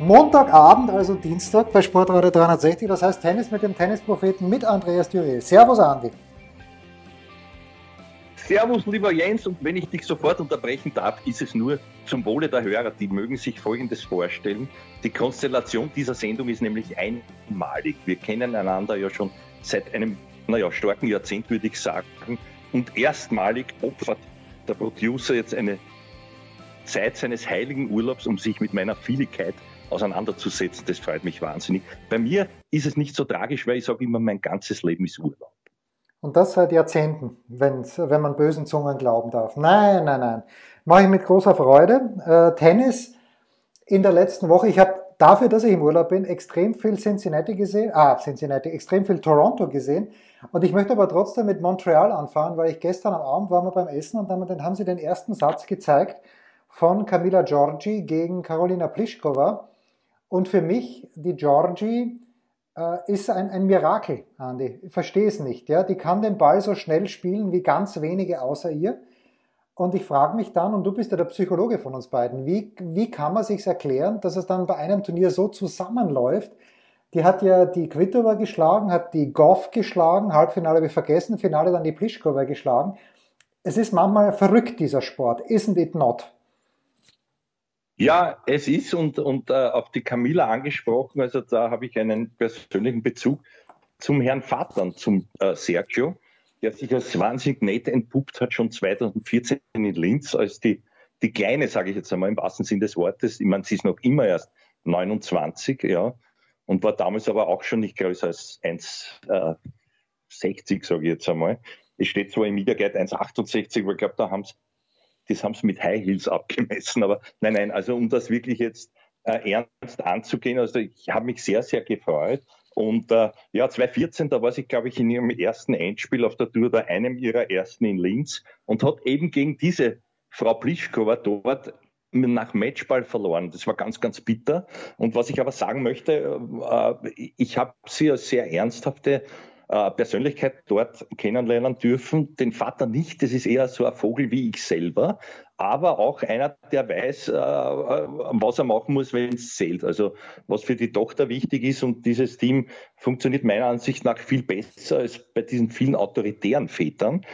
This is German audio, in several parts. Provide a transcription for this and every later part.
Montagabend, also Dienstag bei Sportradio 360, das heißt Tennis mit dem Tennispropheten mit Andreas Düriel. Servus Andi. Servus lieber Jens und wenn ich dich sofort unterbrechen darf, ist es nur zum Wohle der Hörer. Die mögen sich Folgendes vorstellen. Die Konstellation dieser Sendung ist nämlich einmalig. Wir kennen einander ja schon seit einem, naja, starken Jahrzehnt würde ich sagen. Und erstmalig opfert der Producer jetzt eine Zeit seines heiligen Urlaubs, um sich mit meiner Vieligkeit auseinanderzusetzen. Das freut mich wahnsinnig. Bei mir ist es nicht so tragisch, weil ich sage immer, mein ganzes Leben ist Urlaub. Und das seit Jahrzehnten, wenn man bösen Zungen glauben darf. Nein, nein, nein. Mache ich mit großer Freude. Äh, Tennis in der letzten Woche. Ich habe dafür, dass ich im Urlaub bin, extrem viel Cincinnati gesehen, ah, Cincinnati, extrem viel Toronto gesehen. Und ich möchte aber trotzdem mit Montreal anfahren, weil ich gestern am Abend war wir beim Essen und dann haben sie den ersten Satz gezeigt von Camila Giorgi gegen Carolina Pliskova. Und für mich, die Georgie äh, ist ein, ein Mirakel, Andi. Ich verstehe es nicht. Ja? Die kann den Ball so schnell spielen wie ganz wenige außer ihr. Und ich frage mich dann, und du bist ja der Psychologe von uns beiden, wie, wie kann man sich erklären, dass es dann bei einem Turnier so zusammenläuft? Die hat ja die Kvitova geschlagen, hat die Goff geschlagen, Halbfinale habe ich vergessen, Finale dann die Pliskova geschlagen. Es ist manchmal verrückt, dieser Sport. Isn't it not? Ja, es ist und, und äh, auf die Camilla angesprochen, also da habe ich einen persönlichen Bezug zum Herrn Vater, zum äh, Sergio, der sich als wahnsinnig nett entpuppt hat, schon 2014 in Linz, als die, die Kleine, sage ich jetzt einmal im wahrsten Sinn des Wortes, ich meine, sie ist noch immer erst 29, ja, und war damals aber auch schon nicht größer als 1,60, äh, sage ich jetzt einmal. Es steht zwar im Mediagate 1,68, aber ich glaube, da haben sie das haben sie mit High Heels abgemessen. Aber nein, nein, also um das wirklich jetzt äh, ernst anzugehen, also ich habe mich sehr, sehr gefreut. Und äh, ja, 2014, da war sie, glaube ich, in ihrem ersten Endspiel auf der Tour, bei einem ihrer ersten in Linz und hat eben gegen diese Frau Plischkova dort nach Matchball verloren. Das war ganz, ganz bitter. Und was ich aber sagen möchte, äh, ich habe sie als sehr ernsthafte äh, Persönlichkeit dort kennenlernen dürfen. Den Vater nicht, das ist eher so ein Vogel wie ich selber, aber auch einer, der weiß, äh, was er machen muss, wenn es zählt. Also was für die Tochter wichtig ist und dieses Team funktioniert meiner Ansicht nach viel besser als bei diesen vielen autoritären Vätern.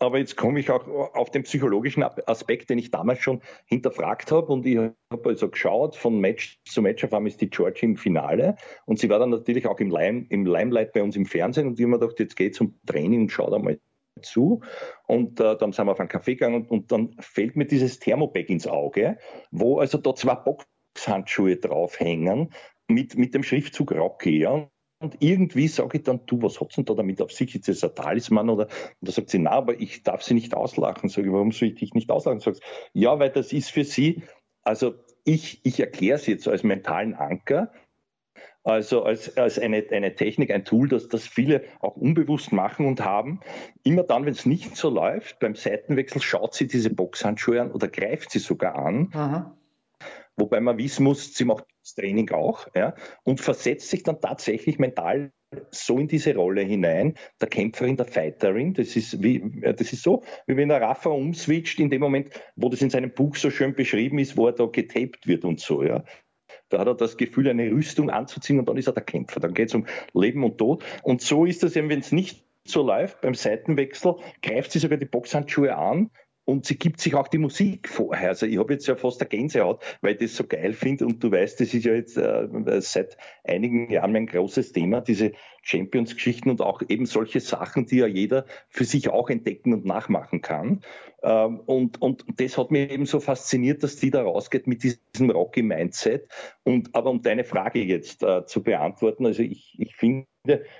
Aber jetzt komme ich auch auf den psychologischen Aspekt, den ich damals schon hinterfragt habe. Und ich habe also geschaut, von Match zu Match auf einmal ist die Georgie im Finale. Und sie war dann natürlich auch im, Lime, im Limelight bei uns im Fernsehen. Und ich habe mir gedacht, jetzt geht zum Training und schau da mal zu. Und äh, dann sind wir auf einen Kaffee gegangen und, und dann fällt mir dieses Thermobag ins Auge, wo also da zwei Boxhandschuhe draufhängen mit, mit dem Schriftzug Rocky. Ja. Und irgendwie sage ich dann, du, was hat's denn da damit auf sich? Ist das ein Talisman? Oder, und da sagt sie, na, aber ich darf sie nicht auslachen. Sage ich, warum soll ich dich nicht auslachen? Sagst, ja, weil das ist für sie, also ich, ich erkläre es jetzt als mentalen Anker, also als, als eine, eine Technik, ein Tool, das, das viele auch unbewusst machen und haben. Immer dann, wenn es nicht so läuft, beim Seitenwechsel schaut sie diese Boxhandschuhe an oder greift sie sogar an. Aha. Wobei man wissen muss, sie macht Training auch ja, und versetzt sich dann tatsächlich mental so in diese Rolle hinein, der Kämpferin, der Fighterin. Das ist, wie, das ist so, wie wenn der Rafa umswitcht in dem Moment, wo das in seinem Buch so schön beschrieben ist, wo er da getaped wird und so. Ja. Da hat er das Gefühl, eine Rüstung anzuziehen und dann ist er der Kämpfer. Dann geht es um Leben und Tod. Und so ist das eben, wenn es nicht so läuft, beim Seitenwechsel, greift sie sogar die Boxhandschuhe an und sie gibt sich auch die Musik vorher. Also ich habe jetzt ja fast eine Gänsehaut, weil ich das so geil finde und du weißt, das ist ja jetzt äh, seit einigen Jahren mein großes Thema, diese Champions-Geschichten und auch eben solche Sachen, die ja jeder für sich auch entdecken und nachmachen kann. Ähm, und, und das hat mich eben so fasziniert, dass die da rausgeht mit diesem Rocky Mindset. Und aber um deine Frage jetzt äh, zu beantworten, also ich, ich finde,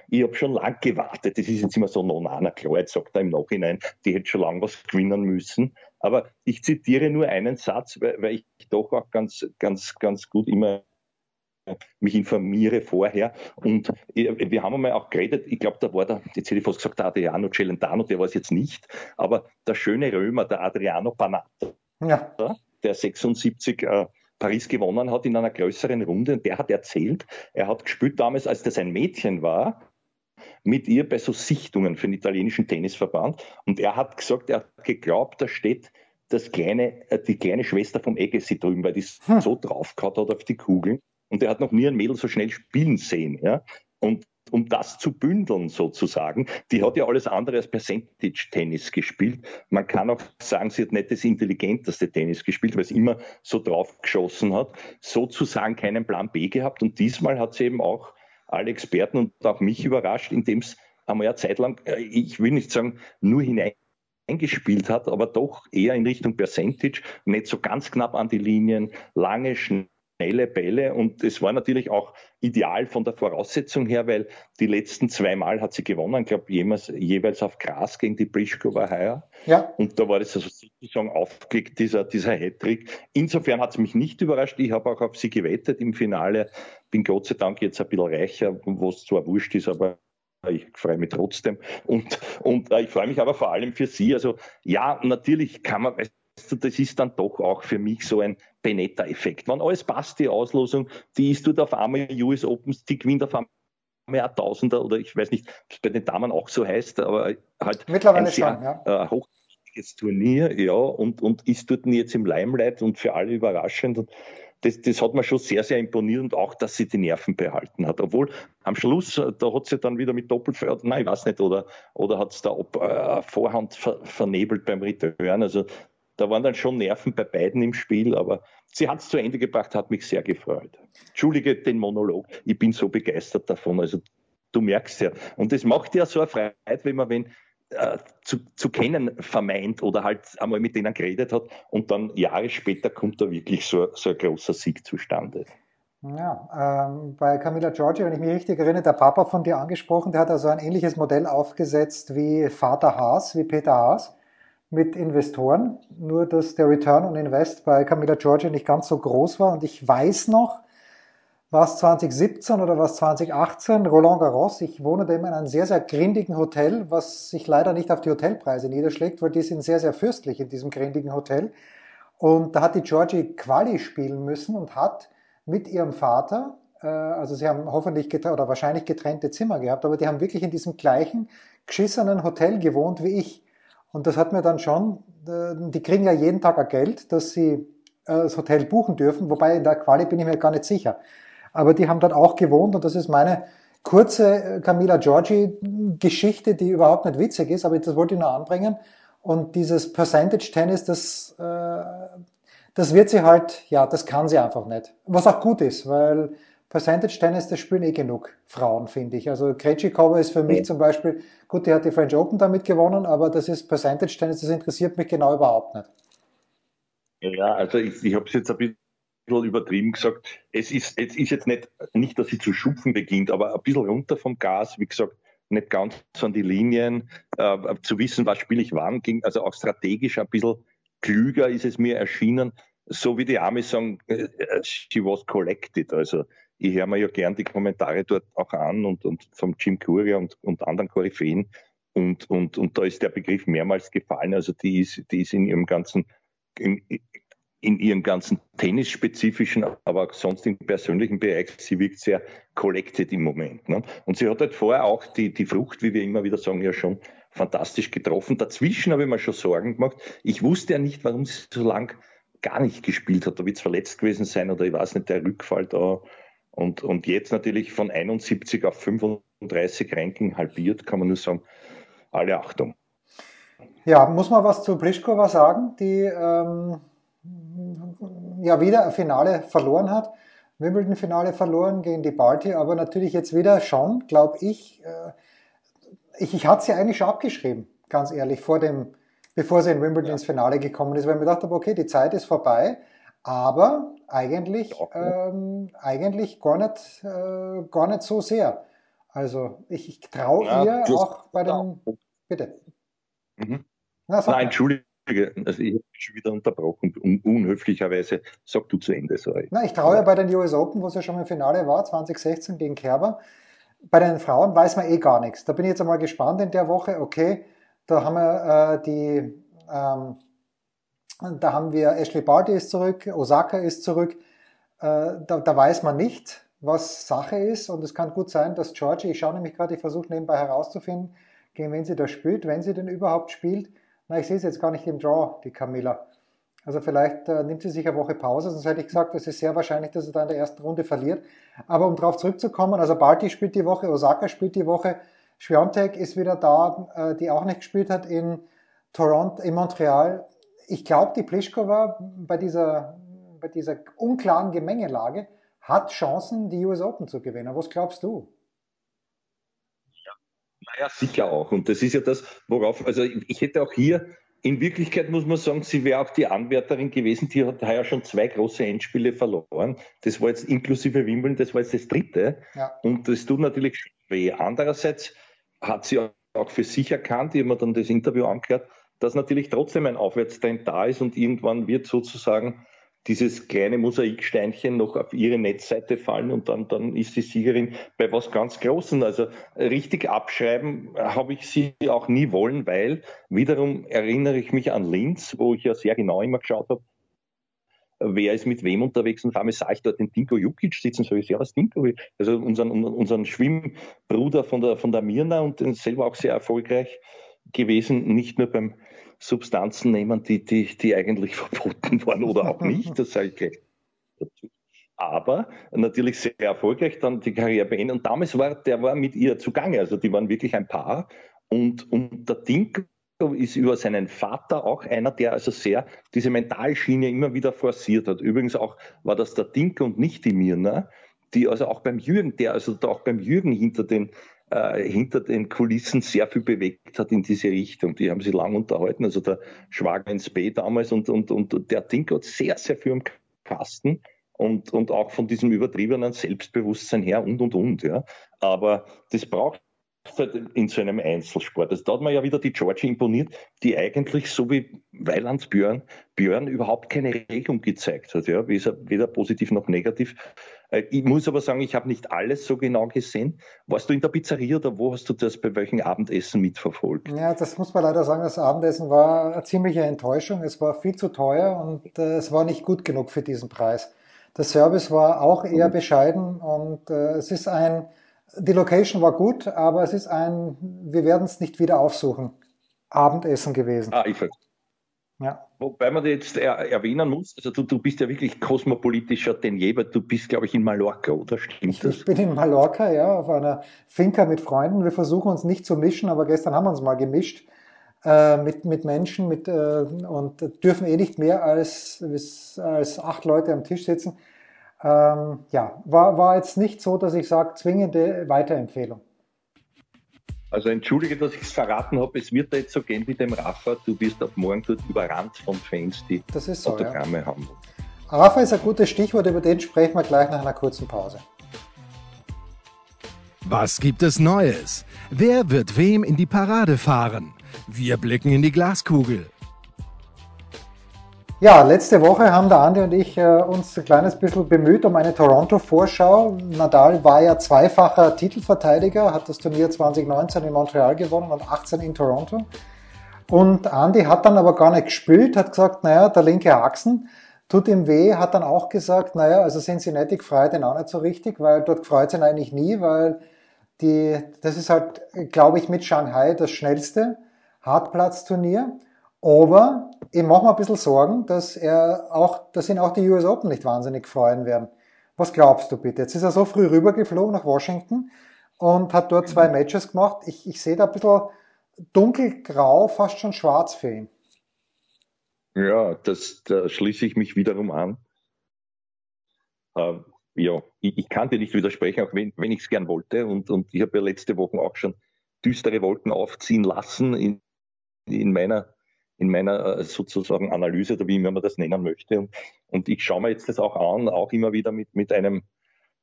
ich habe schon lang gewartet. Das ist jetzt immer so, no, na, na klar, jetzt sagt er im Nachhinein, die hätte schon lange was gewinnen müssen. Aber ich zitiere nur einen Satz, weil, weil ich doch auch ganz, ganz, ganz gut immer mich informiere vorher. Und wir haben einmal auch geredet, ich glaube, da war der, jetzt hätte ich fast gesagt, der Adriano Celentano, der war es jetzt nicht, aber der schöne Römer, der Adriano Panatta, ja. der 76 äh, Paris gewonnen hat in einer größeren Runde, und der hat erzählt, er hat gespielt damals, als das ein Mädchen war, mit ihr bei so Sichtungen für den italienischen Tennisverband. Und er hat gesagt, er hat geglaubt, da steht das kleine, äh, die kleine Schwester vom Agassi drüben, weil die hm. so draufgehauen hat auf die Kugeln. Und er hat noch nie ein Mädel so schnell spielen sehen. Ja? Und um das zu bündeln sozusagen, die hat ja alles andere als Percentage-Tennis gespielt. Man kann auch sagen, sie hat nicht das intelligenteste Tennis gespielt, weil sie immer so drauf geschossen hat, sozusagen keinen Plan B gehabt. Und diesmal hat sie eben auch alle Experten und auch mich überrascht, indem es einmal eine Zeit lang, äh, ich will nicht sagen, nur hinein eingespielt hat, aber doch eher in Richtung Percentage, nicht so ganz knapp an die Linien, lange, schnelle Bälle und es war natürlich auch ideal von der Voraussetzung her, weil die letzten zwei Mal hat sie gewonnen, ich glaube jeweils, jeweils auf Gras gegen die Pliskova heuer. Ja. Und da war das also sozusagen aufgelegt, dieser, dieser Hattrick. Insofern hat es mich nicht überrascht. Ich habe auch auf sie gewettet im Finale. Bin Gott sei Dank jetzt ein bisschen reicher, was zwar wurscht ist, aber ich freue mich trotzdem. Und, und äh, ich freue mich aber vor allem für Sie. Also ja, natürlich kann man, das ist dann doch auch für mich so ein Benetta-Effekt. Wenn alles passt, die Auslosung, die ist dort auf einmal US Opens, die gewinnt auf einmal ein Tausender oder ich weiß nicht, ob es bei den Damen auch so heißt, aber halt Mittlerweile ein sehr schon, ja. äh, hochwertiges Turnier, ja, und, und ist dort jetzt im Limelight und für alle überraschend. Und das, das hat mir schon sehr, sehr imponiert und auch, dass sie die Nerven behalten hat. Obwohl am Schluss, äh, da hat sie dann wieder mit Doppelfeuer, nein, ich weiß nicht, oder, oder hat es da ob, äh, Vorhand ver, vernebelt beim Return. Also da waren dann schon Nerven bei beiden im Spiel, aber sie hat es zu Ende gebracht, hat mich sehr gefreut. Entschuldige den Monolog, ich bin so begeistert davon. Also du merkst ja. Und das macht ja so eine Freiheit, wenn man, wenn, äh, zu, zu kennen vermeint oder halt einmal mit denen geredet hat und dann Jahre später kommt da wirklich so, so ein großer Sieg zustande. Ja, ähm, bei Camilla Giorgi, wenn ich mich richtig erinnere, der Papa von dir angesprochen, der hat also ein ähnliches Modell aufgesetzt wie Vater Haas, wie Peter Haas mit Investoren, nur dass der Return on Invest bei Camilla Giorgi nicht ganz so groß war und ich weiß noch, was 2017 oder was 2018, Roland Garros. Ich wohne da immer in einem sehr, sehr grindigen Hotel, was sich leider nicht auf die Hotelpreise niederschlägt, weil die sind sehr, sehr fürstlich in diesem grindigen Hotel. Und da hat die Georgie Quali spielen müssen und hat mit ihrem Vater, äh, also sie haben hoffentlich oder wahrscheinlich getrennte Zimmer gehabt, aber die haben wirklich in diesem gleichen geschissenen Hotel gewohnt wie ich. Und das hat mir dann schon, äh, die kriegen ja jeden Tag ein Geld, dass sie äh, das Hotel buchen dürfen, wobei in der Quali bin ich mir gar nicht sicher aber die haben dort auch gewohnt und das ist meine kurze äh, Camila Giorgi-Geschichte, die überhaupt nicht witzig ist, aber das wollte ich nur anbringen. Und dieses Percentage Tennis, das, das wird sie halt, ja, das kann sie einfach nicht. Was auch gut ist, weil Percentage Tennis, das spielen eh genug Frauen, finde ich. Also Krejcikova ist für mich zum Beispiel, gut, die hat die French Open damit gewonnen, aber das ist Percentage Tennis, das interessiert mich genau überhaupt nicht. Ja, also ich, ich habe es jetzt ein bisschen übertrieben gesagt, es ist, es ist jetzt nicht, nicht, dass sie zu schupfen beginnt, aber ein bisschen runter vom Gas, wie gesagt, nicht ganz an die Linien, äh, zu wissen, was spiele ich wann, ging, also auch strategisch ein bisschen klüger ist es mir erschienen, so wie die Amis sagen, äh, she was collected, also ich höre mir ja gern die Kommentare dort auch an und, und vom Jim Curia und, und anderen Koryphäen und, und, und da ist der Begriff mehrmals gefallen, also die ist, die ist in ihrem ganzen, in, in ihrem ganzen tennisspezifischen, aber auch sonst im persönlichen Bereich, sie wirkt sehr collected im Moment. Ne? Und sie hat halt vorher auch die, die Frucht, wie wir immer wieder sagen, ja schon fantastisch getroffen. Dazwischen habe ich mir schon Sorgen gemacht. Ich wusste ja nicht, warum sie so lang gar nicht gespielt hat. Da wird es verletzt gewesen sein oder ich weiß nicht, der Rückfall da. Und, und jetzt natürlich von 71 auf 35 Ranking halbiert, kann man nur sagen, alle Achtung. Ja, muss man was zu Pliskova sagen, die ähm, ja wieder ein Finale verloren hat. Wimbledon-Finale verloren gegen die Party, aber natürlich jetzt wieder schon, glaube ich, äh, ich, ich hatte sie eigentlich schon abgeschrieben, ganz ehrlich, vor dem, bevor sie in Wimbledon ja. ins Finale gekommen ist, weil ich mir gedacht habe, okay, die Zeit ist vorbei, aber eigentlich, ähm, eigentlich gar nicht, äh, gar nicht so sehr. Also ich, ich traue ja, ihr auch bei den. Bitte. Mhm. Na, Nein, Entschuldigung also ich habe schon wieder unterbrochen, un unhöflicherweise. Sag du zu Ende, sorry. Na, ich traue ja bei den US Open, wo es ja schon im Finale war, 2016 gegen Kerber. Bei den Frauen weiß man eh gar nichts. Da bin ich jetzt einmal gespannt in der Woche. Okay, da haben wir äh, die, ähm, da haben wir Ashley Barty ist zurück, Osaka ist zurück. Äh, da, da weiß man nicht, was Sache ist. Und es kann gut sein, dass Georgie, ich schaue nämlich gerade, ich versuche nebenbei herauszufinden, gegen wen sie da spielt, wenn sie denn überhaupt spielt. Na, ich sehe es jetzt gar nicht im Draw, die Camilla. Also vielleicht äh, nimmt sie sich eine Woche Pause, sonst hätte ich gesagt, es ist sehr wahrscheinlich, dass sie da in der ersten Runde verliert. Aber um darauf zurückzukommen, also Barty spielt die Woche, Osaka spielt die Woche, Schwiontek ist wieder da, äh, die auch nicht gespielt hat in Toronto, in Montreal. Ich glaube, die Pliskova bei dieser, bei dieser unklaren Gemengelage hat Chancen, die US Open zu gewinnen. Was glaubst du? Ja, sicher auch. Und das ist ja das, worauf, also ich hätte auch hier, in Wirklichkeit muss man sagen, sie wäre auch die Anwärterin gewesen, die hat ja schon zwei große Endspiele verloren. Das war jetzt inklusive Wimbledon, das war jetzt das dritte. Ja. Und das tut natürlich weh. Andererseits hat sie auch für sich erkannt, ich habe mir dann das Interview angehört, dass natürlich trotzdem ein Aufwärtstrend da ist und irgendwann wird sozusagen dieses kleine Mosaiksteinchen noch auf ihre Netzseite fallen und dann, dann ist die Siegerin bei was ganz Großem. Also richtig abschreiben habe ich sie auch nie wollen, weil wiederum erinnere ich mich an Linz, wo ich ja sehr genau immer geschaut habe, wer ist mit wem unterwegs und allem sah ich dort den Dinko Jukic sitzen, so ist ja was Dinko, also unseren, unseren Schwimmbruder von der, von der Mirna und selber auch sehr erfolgreich gewesen, nicht nur beim Substanzen nehmen, die, die, die eigentlich verboten waren oder auch nicht, das sage ich gleich dazu. Aber natürlich sehr erfolgreich dann die Karriere beendet. Und damals war der war mit ihr zugange, also die waren wirklich ein Paar. Und, und der Dink ist über seinen Vater auch einer, der also sehr diese Mentalschiene immer wieder forciert hat. Übrigens auch war das der Dink und nicht die Mirna, die also auch beim Jürgen, der also auch beim Jürgen hinter den äh, hinter den Kulissen sehr viel bewegt hat in diese Richtung. Die haben sich lang unterhalten, also der Schwager ins B damals und, und, und der Ding hat sehr, sehr viel im Kasten und, und auch von diesem übertriebenen Selbstbewusstsein her und, und, und. Ja. Aber das braucht halt in so einem Einzelsport. Also da hat man ja wieder die Georgie imponiert, die eigentlich so wie Weilands Björn, Björn überhaupt keine Regung gezeigt hat, ja, weder positiv noch negativ. Äh, ich muss aber sagen, ich habe nicht alles so genau gesehen. Warst du in der Pizzeria oder wo hast du das bei welchem Abendessen mitverfolgt? Ja, das muss man leider sagen. Das Abendessen war eine ziemliche Enttäuschung. Es war viel zu teuer und äh, es war nicht gut genug für diesen Preis. Der Service war auch eher mhm. bescheiden und äh, es ist ein, die Location war gut, aber es ist ein, wir werden es nicht wieder aufsuchen, Abendessen gewesen. Ah, ich verstehe. Ja. Wobei man jetzt er, erwähnen muss, also du, du bist ja wirklich kosmopolitischer denn je, weil du bist, glaube ich, in Mallorca, oder stimmt ich, das? Ich bin in Mallorca, ja, auf einer Finca mit Freunden. Wir versuchen uns nicht zu mischen, aber gestern haben wir uns mal gemischt äh, mit, mit Menschen mit, äh, und dürfen eh nicht mehr als, als acht Leute am Tisch sitzen. Ähm, ja, war, war jetzt nicht so, dass ich sage, zwingende Weiterempfehlung. Also entschuldige, dass ich es verraten habe. Es wird da jetzt so gehen wie dem Rafa. Du wirst ab morgen dort überrannt von Fans, die so, Autogramme ja. haben. Rafa ist ein gutes Stichwort, über den sprechen wir gleich nach einer kurzen Pause. Was gibt es Neues? Wer wird wem in die Parade fahren? Wir blicken in die Glaskugel. Ja, letzte Woche haben der Andi und ich äh, uns ein kleines bisschen bemüht um eine Toronto-Vorschau. Nadal war ja zweifacher Titelverteidiger, hat das Turnier 2019 in Montreal gewonnen und 18 in Toronto. Und Andi hat dann aber gar nicht gespielt, hat gesagt, naja, der linke Achsen tut ihm weh, hat dann auch gesagt, naja, also Cincinnati gefreut ihn auch nicht so richtig, weil dort freut ihn eigentlich nie, weil die, das ist halt, glaube ich, mit Shanghai das schnellste Hartplatzturnier. Aber ich mache mir ein bisschen Sorgen, dass er auch, dass ihn auch die US Open nicht wahnsinnig freuen werden. Was glaubst du bitte? Jetzt ist er so früh rübergeflogen nach Washington und hat dort zwei Matches gemacht. Ich, ich sehe da ein bisschen dunkelgrau, fast schon schwarz für ihn. Ja, das, da schließe ich mich wiederum an. Ähm, ja, ich, ich, kann dir nicht widersprechen, auch wenn, wenn ich es gern wollte. Und, und ich habe ja letzte Woche auch schon düstere Wolken aufziehen lassen in, in meiner in meiner äh, sozusagen Analyse oder wie immer man das nennen möchte. Und, und ich schaue mir jetzt das auch an, auch immer wieder mit, mit einem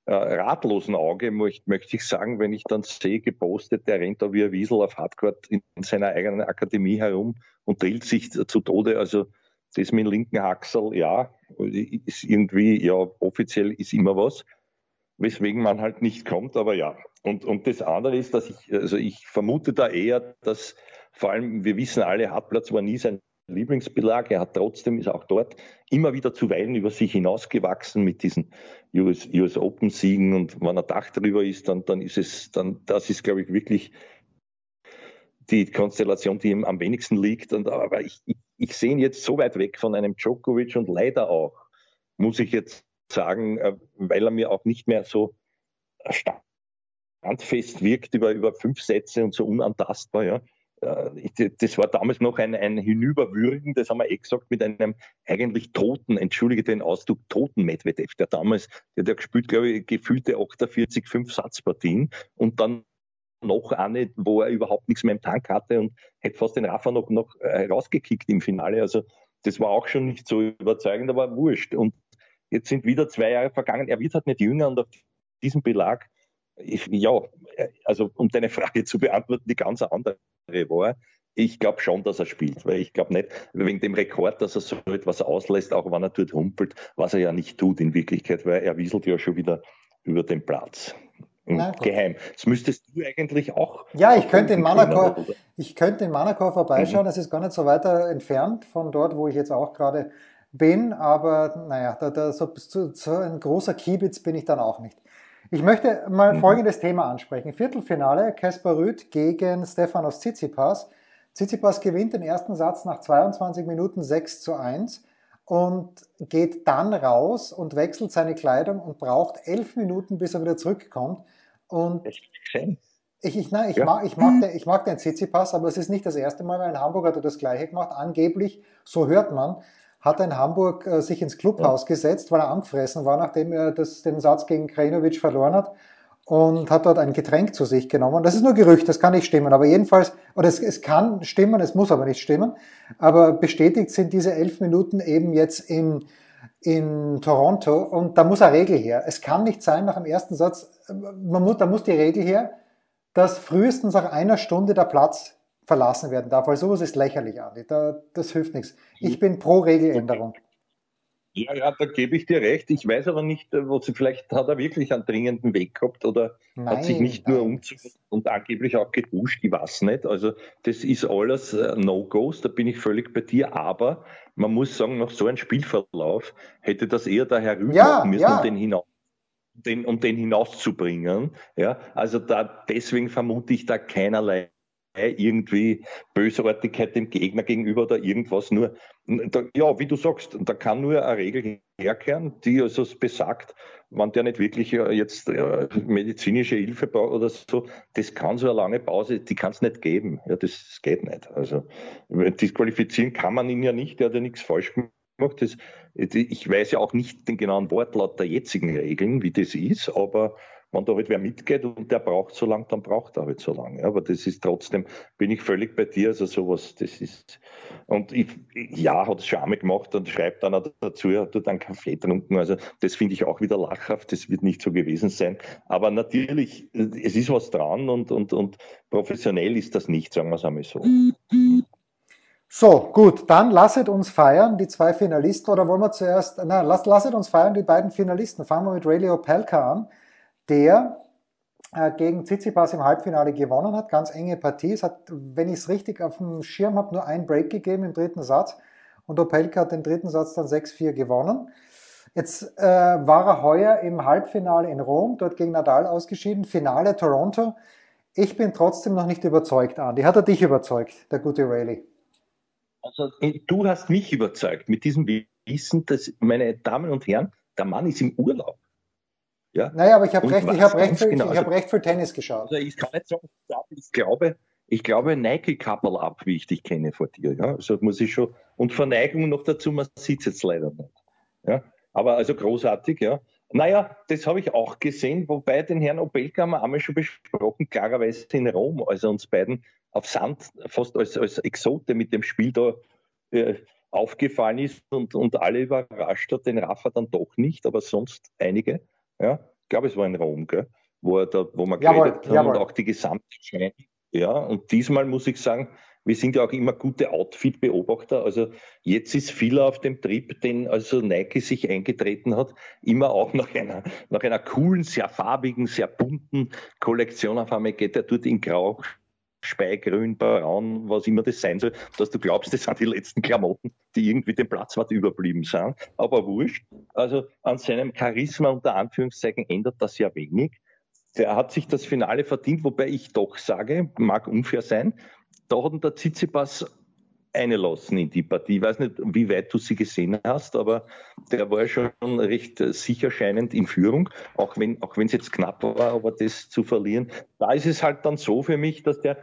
äh, ratlosen Auge möchte, möchte ich sagen, wenn ich dann sehe, gepostet, der rennt da wie ein Wiesel auf Hardcourt in, in seiner eigenen Akademie herum und drillt sich zu Tode. Also das mit dem linken Haxel, ja, ist irgendwie, ja, offiziell ist immer was, weswegen man halt nicht kommt, aber ja. Und, und das andere ist, dass ich, also ich vermute da eher, dass vor allem, wir wissen alle, Hartplatz war nie sein Lieblingsbelag. Er hat trotzdem, ist auch dort immer wieder zuweilen über sich hinausgewachsen mit diesen US, US Open Siegen. Und wenn er Dach drüber ist, dann, dann ist es, dann, das ist, glaube ich, wirklich die Konstellation, die ihm am wenigsten liegt. Und, aber ich, ich, ich sehe ihn jetzt so weit weg von einem Djokovic und leider auch, muss ich jetzt sagen, äh, weil er mir auch nicht mehr so standfest wirkt über, über fünf Sätze und so unantastbar, ja. Äh, das war damals noch ein, ein Hinüberwürgen, das haben wir eh gesagt, mit einem eigentlich toten, entschuldige den Ausdruck, toten Medvedev, der damals, der hat ja gespielt, glaube ich, gefühlte 48 Fünf-Satzpartien und dann noch eine, wo er überhaupt nichts mehr im Tank hatte und hätte fast den Rafa noch, noch äh, rausgekickt im Finale. Also das war auch schon nicht so überzeugend, aber wurscht. Und jetzt sind wieder zwei Jahre vergangen. Er wird halt nicht jünger und auf diesem Belag, ich, ja, also um deine Frage zu beantworten, die ganz andere war. Ich glaube schon, dass er spielt, weil ich glaube nicht, wegen dem Rekord, dass er so etwas auslässt, auch wenn er dort humpelt, was er ja nicht tut in Wirklichkeit, weil er wieselt ja schon wieder über den Platz. Geheim. Das müsstest du eigentlich auch. Ja, ich könnte in Monaco, ich könnte in Monaco vorbeischauen. Mhm. Das ist gar nicht so weiter entfernt von dort, wo ich jetzt auch gerade bin. Aber naja, da, da, so, so ein großer Kiebitz bin ich dann auch nicht. Ich möchte mal mhm. folgendes Thema ansprechen. Viertelfinale, Kaspar Rüth gegen Stefanos Tsitsipas. Tsitsipas gewinnt den ersten Satz nach 22 Minuten 6 zu 1 und geht dann raus und wechselt seine Kleidung und braucht elf Minuten, bis er wieder zurückkommt. Und ich, ich, nein, ich, ja. mag, ich, mag den, ich mag den Tsitsipas, aber es ist nicht das erste Mal, weil in Hamburg hat er das Gleiche gemacht. Angeblich, so hört man, hat er in Hamburg äh, sich ins Clubhaus ja. gesetzt, weil er angefressen war, nachdem er das, den Satz gegen Krenovic verloren hat und hat dort ein Getränk zu sich genommen. Das ist nur Gerücht, das kann nicht stimmen, aber jedenfalls, oder es, es kann stimmen, es muss aber nicht stimmen, aber bestätigt sind diese elf Minuten eben jetzt in, in Toronto und da muss eine Regel her. Es kann nicht sein, nach dem ersten Satz, man muss, da muss die Regel her, dass frühestens nach einer Stunde der Platz verlassen werden darf, weil sowas ist lächerlich, Andi. Da, das hilft nichts. Ich bin pro Regeländerung. Ja, ja, da gebe ich dir recht. Ich weiß aber nicht, äh, wo sie, vielleicht hat er wirklich einen dringenden Weg gehabt oder nein, hat sich nicht nein. nur umgezogen und angeblich auch geduscht, ich weiß nicht. Also das ist alles äh, No-Gos, da bin ich völlig bei dir. Aber man muss sagen, nach so einem Spielverlauf hätte das eher der Herr Rüber ja, müssen, ja. um den hinaus den, um den hinauszubringen. Ja, also da, deswegen vermute ich da keinerlei irgendwie Bösartigkeit dem Gegner gegenüber oder irgendwas. Nur, da, ja, wie du sagst, da kann nur eine Regel herkehren, die also besagt, wenn der nicht wirklich äh, jetzt äh, medizinische Hilfe braucht oder so, das kann so eine lange Pause, die kann es nicht geben. Ja, das geht nicht. Also disqualifizieren kann man ihn ja nicht, der hat ja nichts falsch gemacht. Das, ich weiß ja auch nicht den genauen Wortlaut der jetzigen Regeln, wie das ist, aber wenn da halt wer mitgeht und der braucht so lange, dann braucht er halt so lange. Aber das ist trotzdem, bin ich völlig bei dir, also sowas, das ist, und ich, ja, hat es einmal gemacht und schreibt dann auch dazu, er hat dann Kaffee getrunken, also das finde ich auch wieder lachhaft, das wird nicht so gewesen sein. Aber natürlich, es ist was dran und, und, und professionell ist das nicht, sagen wir es einmal so. So, gut, dann lasset uns feiern, die zwei Finalisten, oder wollen wir zuerst, nein, lasset uns feiern, die beiden Finalisten. Fangen wir mit Rayleigh Opelka an der äh, gegen Tsitsipas im Halbfinale gewonnen hat. Ganz enge Partie. Es hat, wenn ich es richtig auf dem Schirm habe, nur ein Break gegeben im dritten Satz. Und Opelka hat den dritten Satz dann 6-4 gewonnen. Jetzt äh, war er heuer im Halbfinale in Rom, dort gegen Nadal ausgeschieden. Finale Toronto. Ich bin trotzdem noch nicht überzeugt, Andi. Hat er dich überzeugt, der gute Rayleigh? Also, du hast mich überzeugt mit diesem Wissen, dass, meine Damen und Herren, der Mann ist im Urlaub. Ja? Naja, aber ich habe recht, ich recht, für, genau. ich hab recht für Tennis geschaut. Also ich kann nicht sagen, ich glaube, ich glaube Nike Couple ab, wie ich dich kenne vor dir. Ja? Also muss ich schon, und Verneigung noch dazu, man sieht es jetzt leider nicht. Ja? Aber also großartig, ja. Naja, das habe ich auch gesehen, wobei den Herrn Opelka haben wir einmal schon besprochen, klarerweise in Rom, also uns beiden auf Sand fast als, als Exote mit dem Spiel da äh, aufgefallen ist und, und alle überrascht hat, den Rafa dann doch nicht, aber sonst einige. Ja? ich glaube, es war in Rom, gell? wo, er da, wo wir geredet haben und auch die gesamte Ja, und diesmal muss ich sagen, wir sind ja auch immer gute Outfit-Beobachter. Also jetzt ist viel auf dem Trip, den also Nike sich eingetreten hat, immer auch nach einer, nach einer coolen, sehr farbigen, sehr bunten Kollektion auf einmal geht er dort in Grau, Speigrün, Braun, was immer das sein soll, dass du glaubst, das sind die letzten Klamotten, die irgendwie dem Platzwart überblieben sind. Aber wurscht. Also an seinem Charisma unter Anführungszeichen ändert das ja wenig. Der hat sich das Finale verdient, wobei ich doch sage, mag unfair sein, da hat der Tsitsipas einlassen in die Partie. Ich weiß nicht, wie weit du sie gesehen hast, aber der war schon recht sicher scheinend in Führung, auch wenn auch wenn es jetzt knapp war, aber das zu verlieren. Da ist es halt dann so für mich, dass der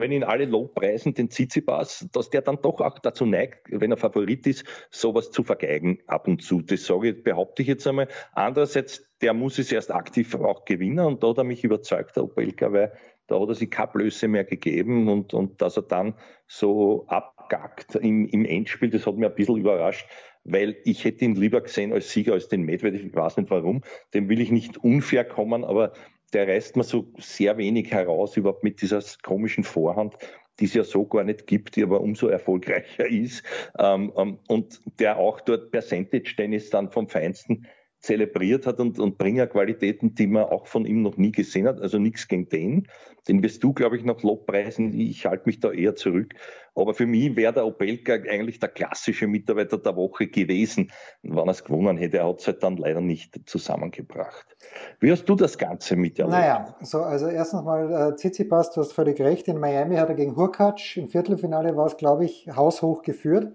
wenn ihn alle lobpreisen, den Tsitsipas, dass der dann doch auch dazu neigt, wenn er Favorit ist, sowas zu vergeigen ab und zu. Das sage behaupte ich jetzt einmal. Andererseits, der muss es erst aktiv auch gewinnen und da hat er mich überzeugt, der Opelka, weil da hat er sich keine Blöße mehr gegeben und, und dass er dann so abgackt im, im Endspiel, das hat mir ein bisschen überrascht, weil ich hätte ihn lieber gesehen als Sieger als den Medvedev. Ich weiß nicht warum. Dem will ich nicht unfair kommen, aber der reißt mir so sehr wenig heraus, überhaupt mit dieser komischen Vorhand, die es ja so gar nicht gibt, die aber umso erfolgreicher ist. Ähm, ähm, und der auch dort Percentage Tennis dann vom Feinsten zelebriert hat und, und Bringerqualitäten, die man auch von ihm noch nie gesehen hat. Also nichts gegen den. Den wirst du, glaube ich, noch Lobpreisen. Ich halte mich da eher zurück. Aber für mich wäre der Opelka eigentlich der klassische Mitarbeiter der Woche gewesen, wenn er es gewonnen hätte. Er hat es halt dann leider nicht zusammengebracht. Wie hast du das Ganze miterlebt? Naja, so, also erstens mal, äh, Tsitsipas, du hast völlig recht. In Miami hat er gegen Hurkacz, im Viertelfinale war es, glaube ich, haushoch geführt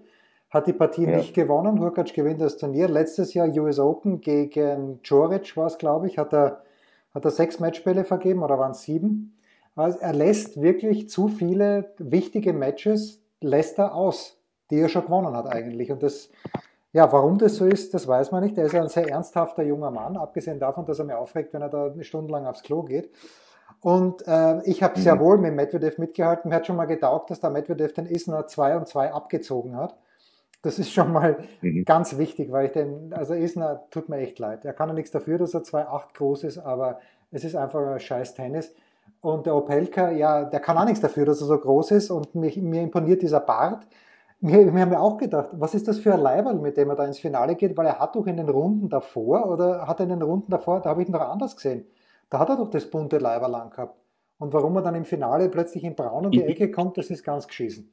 hat die Partie ja. nicht gewonnen. Hurkacz gewinnt das Turnier. Letztes Jahr US Open gegen Joric war es, glaube ich, hat er, hat er sechs Matchbälle vergeben oder waren es sieben. Also er lässt wirklich zu viele wichtige Matches, lässt er aus, die er schon gewonnen hat eigentlich. Und das, ja, warum das so ist, das weiß man nicht. Er ist ein sehr ernsthafter junger Mann, abgesehen davon, dass er mir aufregt, wenn er da eine Stunde lang aufs Klo geht. Und äh, ich habe mhm. sehr wohl mit Medvedev mitgehalten. Mir hat schon mal getaugt, dass der Medvedev den Isner 2 und 2 abgezogen hat. Das ist schon mal mhm. ganz wichtig, weil ich den, also Isner tut mir echt leid. Er kann ja nichts dafür, dass er 2,8 groß ist, aber es ist einfach ein scheiß Tennis. Und der Opelka, ja, der kann auch nichts dafür, dass er so groß ist und mich, mir imponiert dieser Bart. Mir, mir haben wir auch gedacht, was ist das für ein Leiberl, mit dem er da ins Finale geht, weil er hat doch in den Runden davor oder hat er in den Runden davor, da habe ich ihn doch anders gesehen. Da hat er doch das bunte Leiberl lang gehabt. Und warum er dann im Finale plötzlich in Braun um die Ecke kommt, das ist ganz geschissen.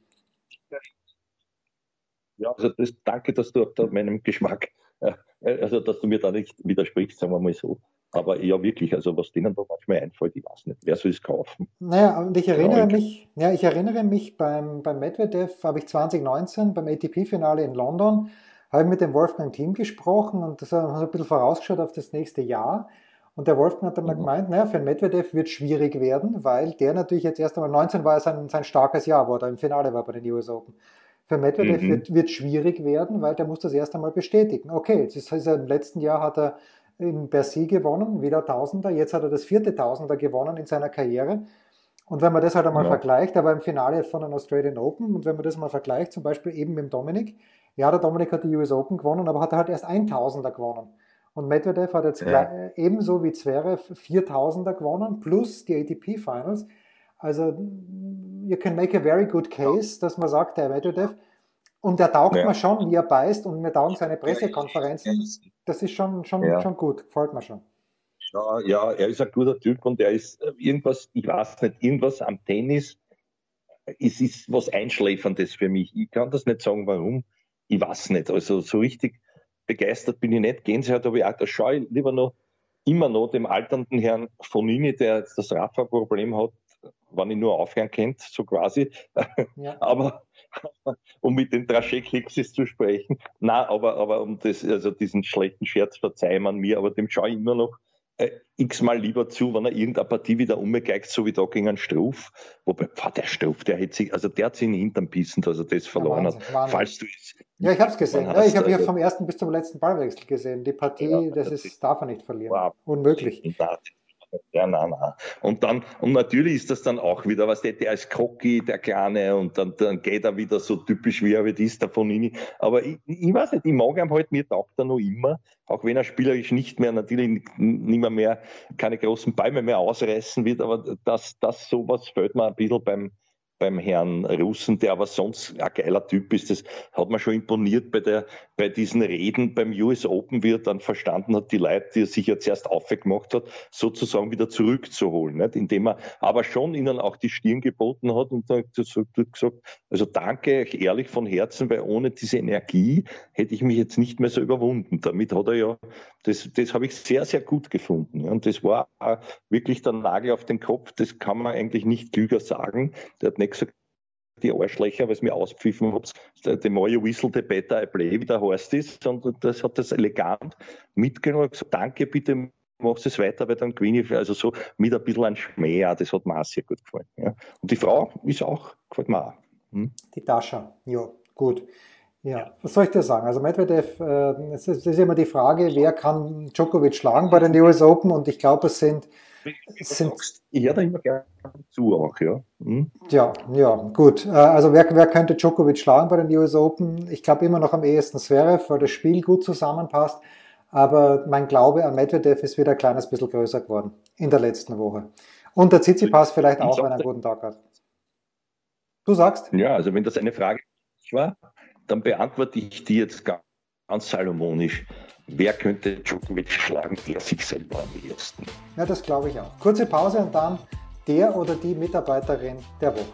Ja, also das, danke, dass du auf meinem Geschmack, äh, also dass du mir da nicht widersprichst, sagen wir mal so. Aber ja, wirklich, also was denen da manchmal einfällt, ich weiß nicht, wer soll es kaufen? Naja, und ich erinnere ja, mich, ja, ich erinnere mich beim, beim Medvedev, habe ich 2019 beim ATP-Finale in London, habe ich mit dem Wolfgang Team gesprochen und das haben so ein bisschen vorausgeschaut auf das nächste Jahr. Und der Wolfgang hat dann mhm. gemeint, naja, für den Medvedev wird schwierig werden, weil der natürlich jetzt erst einmal 19 war sein, sein starkes Jahr, wo er im Finale war bei den US Open. Für Medvedev mhm. wird, wird schwierig werden, weil der muss das erst einmal bestätigen. Okay, jetzt ist, ist er, im letzten Jahr hat er in Bercy gewonnen, wieder Tausender, jetzt hat er das vierte Tausender gewonnen in seiner Karriere. Und wenn man das halt einmal ja. vergleicht, er war im Finale von den Australian Open und wenn man das mal vergleicht, zum Beispiel eben mit Dominik, ja, der Dominik hat die US Open gewonnen, aber hat er halt erst 1000er gewonnen. Und Medvedev hat jetzt ja. ebenso wie Zverev 4000er gewonnen, plus die ATP Finals. Also you can make a very good case, dass man sagt, der Medvedev, und er taugt ja. mir schon, wie er beißt und mir taugen seine Pressekonferenzen. Das ist schon, schon, ja. schon gut, gefällt mir schon. Ja, ja, er ist ein guter Typ und er ist äh, irgendwas, ich weiß nicht, irgendwas am Tennis, es ist was Einschläferndes für mich. Ich kann das nicht sagen, warum. Ich weiß nicht. Also so richtig begeistert bin ich nicht. Gänsehaut habe ich auch. Da schaue ich lieber noch, immer noch dem alternden Herrn Fonini, der jetzt das Rafa-Problem hat, wenn ich nur aufhören kennt, so quasi. Ja. aber um mit den Traschek-Hexes zu sprechen. Na, aber, aber um das, also diesen schlechten Scherz verzeihen man mir, aber dem schaue ich immer noch äh, x-mal lieber zu, wenn er irgendeine Partie wieder umgeigt, so wie da gegen einen Struf. Wobei, pf, der Struf, der hat sich, also der hat sich in den Hintern bissen, dass er das verloren ja, Wahnsinn, hat. Falls du es. Ja, ich habe es gesehen. Ja, ich habe also, vom ersten bis zum letzten Ballwechsel gesehen. Die Partie, ja, das, das ist, darf er nicht verlieren. Wow. Unmöglich. Ja, nein, nein. Und dann, und natürlich ist das dann auch wieder, was der, der ist cocky, der Kleine, und dann, dann geht er wieder so typisch wie er ist, der Fonini. Aber ich, ich weiß nicht, ich mag ihn halt, mir taugt er noch immer, auch wenn er spielerisch nicht mehr, natürlich nicht mehr, mehr keine großen Bäume mehr ausreißen wird, aber das, das sowas fällt mir ein bisschen beim, beim Herrn Russen, der aber sonst ein geiler Typ ist. Das hat man schon imponiert bei, der, bei diesen Reden beim US Open, wie er dann verstanden hat, die Leute, die er sich ja zuerst aufgemacht hat, sozusagen wieder zurückzuholen. Nicht? Indem er aber schon ihnen auch die Stirn geboten hat und dann gesagt, also danke euch ehrlich von Herzen, weil ohne diese Energie hätte ich mich jetzt nicht mehr so überwunden. Damit hat er ja, das, das habe ich sehr, sehr gut gefunden. Und das war wirklich der Nagel auf den Kopf, das kann man eigentlich nicht klüger sagen. Der hat nicht gesagt, die Arschlöcher, weil es mir auspfiffen hat, the more you whistle, the better I play, wie der heißt ist. Und das hat das elegant mitgenommen und gesagt, danke, bitte machst es weiter, weil dann gewinne ich. Also so mit ein bisschen ein Schmäh, das hat mir auch sehr gut gefallen. Ja. Und die Frau ist auch, gefällt mir auch. Hm? Die Tascha, ja, gut. Ja, was soll ich dir sagen? Also Medvedev, äh, es ist immer die Frage, wer kann Djokovic schlagen bei den US Open und ich glaube, es sind sind, ich höre da immer gerne zu auch, ja. Hm? Ja, ja, gut. Äh, also wer, wer könnte Djokovic schlagen bei den US Open? Ich glaube immer noch am ehesten Zverev, weil das Spiel gut zusammenpasst. Aber mein Glaube an Medvedev ist wieder ein kleines bisschen größer geworden in der letzten Woche. Und der Tsitsipas vielleicht auch, wenn er einen guten Tag hat. Du sagst? Ja, also wenn das eine Frage war, dann beantworte ich die jetzt ganz, ganz salomonisch. Wer könnte Djokovic schlagen? Er sich selber am ehesten. Ja, das glaube ich auch. Kurze Pause und dann der oder die Mitarbeiterin der Woche.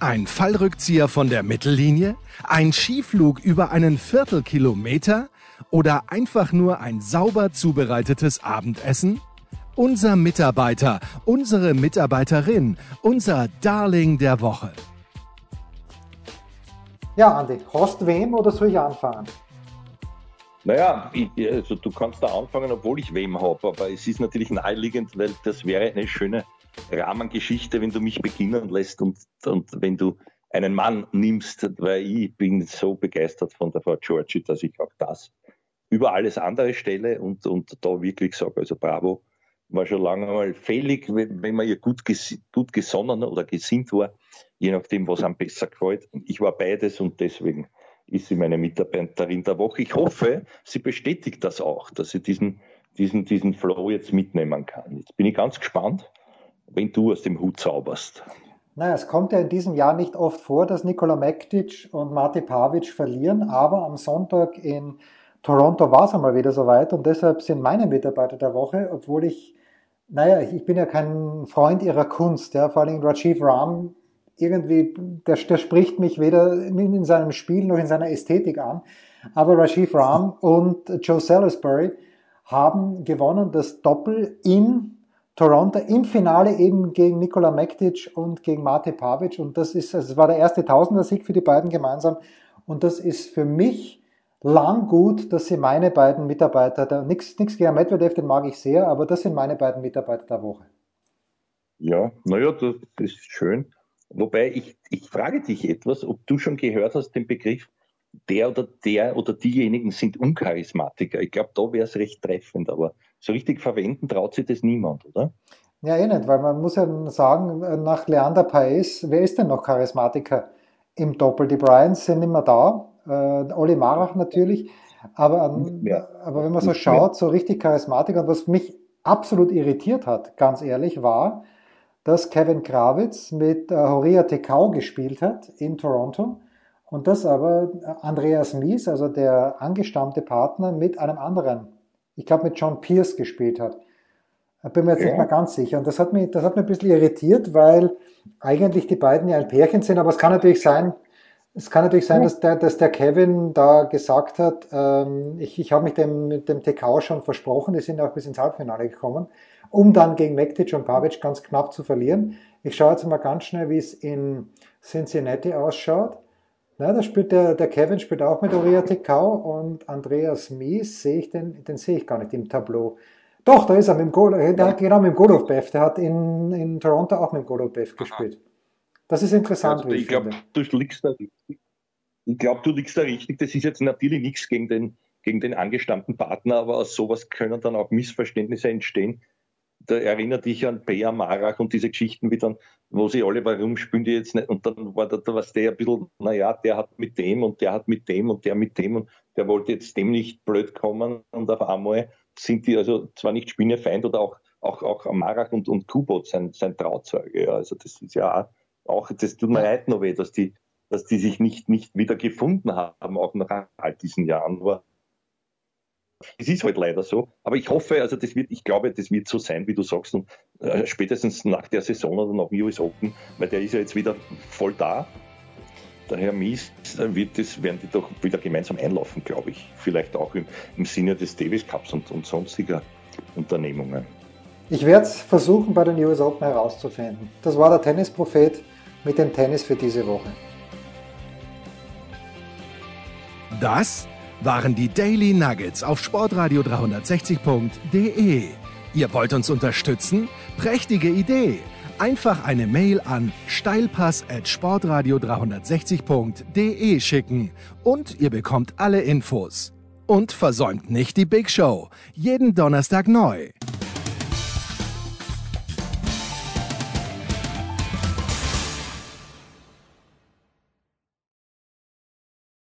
Ein Fallrückzieher von der Mittellinie? Ein Skiflug über einen Viertelkilometer? Oder einfach nur ein sauber zubereitetes Abendessen? Unser Mitarbeiter, unsere Mitarbeiterin, unser Darling der Woche. Ja, Andi, hast wem oder soll ich anfangen? Naja, ich, also du kannst da anfangen, obwohl ich wem habe, aber es ist natürlich naheliegend, weil das wäre eine schöne Rahmengeschichte, wenn du mich beginnen lässt und, und wenn du einen Mann nimmst, weil ich bin so begeistert von der Frau Georgie, dass ich auch das über alles andere stelle und, und da wirklich sage, also bravo, war schon lange mal fällig, wenn, wenn man ihr gut, ges gut gesonnen oder gesinnt war, je nachdem, was einem besser gefällt. Ich war beides und deswegen ist sie meine Mitarbeiterin der Woche. Ich hoffe, sie bestätigt das auch, dass sie diesen, diesen, diesen Flow jetzt mitnehmen kann. Jetzt bin ich ganz gespannt, wenn du aus dem Hut zauberst. Naja, es kommt ja in diesem Jahr nicht oft vor, dass Nikola Mektic und Mate Pavic verlieren, aber am Sonntag in Toronto war es einmal wieder soweit und deshalb sind meine Mitarbeiter der Woche, obwohl ich, naja, ich bin ja kein Freund ihrer Kunst, ja, vor allem Rajiv Ram irgendwie, der, der spricht mich weder in seinem Spiel noch in seiner Ästhetik an. Aber Rashiv Ram und Joe Salisbury haben gewonnen das Doppel in Toronto im Finale eben gegen Nikola Mektic und gegen Mate Pavic. Und das ist, also es war der erste Tausender-Sieg für die beiden gemeinsam. Und das ist für mich lang gut, dass sie meine beiden Mitarbeiter, nix gegen Medvedev, den mag ich sehr, aber das sind meine beiden Mitarbeiter der Woche. Ja, naja, das ist schön. Wobei ich, ich frage dich etwas, ob du schon gehört hast den Begriff, der oder der oder diejenigen sind Uncharismatiker. Ich glaube, da wäre es recht treffend, aber so richtig verwenden traut sich das niemand, oder? Ja, eh nicht, weil man muss ja sagen, nach Leander Paes, wer ist denn noch Charismatiker im Doppel? Die Bryans sind immer da, äh, Oli Marach natürlich, aber, aber wenn man so schaut, so richtig Charismatiker, was mich absolut irritiert hat, ganz ehrlich, war, dass Kevin Krawitz mit äh, Horia Tekau gespielt hat in Toronto und das aber äh, Andreas Mies, also der angestammte Partner, mit einem anderen, ich glaube mit John Pierce gespielt hat. Bin mir jetzt ja. nicht mehr ganz sicher. Und das hat, mich, das hat mich ein bisschen irritiert, weil eigentlich die beiden ja ein Pärchen sind, aber es kann natürlich sein, es kann natürlich sein, dass der, dass der Kevin da gesagt hat, ähm, ich, ich habe mich dem, mit dem TK schon versprochen, die sind auch bis ins Halbfinale gekommen um dann gegen Mektic und Pavic ganz knapp zu verlieren. Ich schaue jetzt mal ganz schnell, wie es in Cincinnati ausschaut. Na, da spielt der, der Kevin spielt auch mit Oria Tekau und Andreas Mies sehe ich den, den sehe ich gar nicht im Tableau. Doch, da ist er mit dem Golo, der hat genau mit dem Golovbev, der hat in, in Toronto auch mit dem Golovbev gespielt. Das ist interessant. Also, ich, glaube, du liegst da richtig. Ich glaube, du liegst da richtig. Das ist jetzt natürlich nichts gegen den, gegen den angestammten Partner, aber aus sowas können dann auch Missverständnisse entstehen da erinnert dich an Bea Marach und diese Geschichten, wie dann, wo sie alle, warum spielen die jetzt nicht? Und dann war da, da was der ein bisschen, naja, der hat mit dem und der hat mit dem und der mit dem und der wollte jetzt dem nicht blöd kommen und auf einmal sind die also zwar nicht Spinnefeind oder auch, auch, auch Marach und, und Kubot sein, sein Trauzeuge. Ja. Also das ist ja auch, das tut mir leid noch weh, dass die, dass die sich nicht, nicht wieder gefunden haben, auch nach all diesen Jahren. Aber es ist halt leider so. Aber ich hoffe, also das wird, ich glaube, das wird so sein, wie du sagst, und äh, spätestens nach der Saison oder nach dem US Open, weil der ist ja jetzt wieder voll da. Der Herr Mies äh, wird das, werden die doch wieder gemeinsam einlaufen, glaube ich. Vielleicht auch im, im Sinne des Davis Cups und, und sonstiger Unternehmungen. Ich werde es versuchen, bei den US Open herauszufinden. Das war der Tennisprophet mit dem Tennis für diese Woche. Das waren die Daily Nuggets auf sportradio 360.de. Ihr wollt uns unterstützen? Prächtige Idee! Einfach eine Mail an steilpass at sportradio 360.de schicken und ihr bekommt alle Infos. Und versäumt nicht die Big Show. Jeden Donnerstag neu.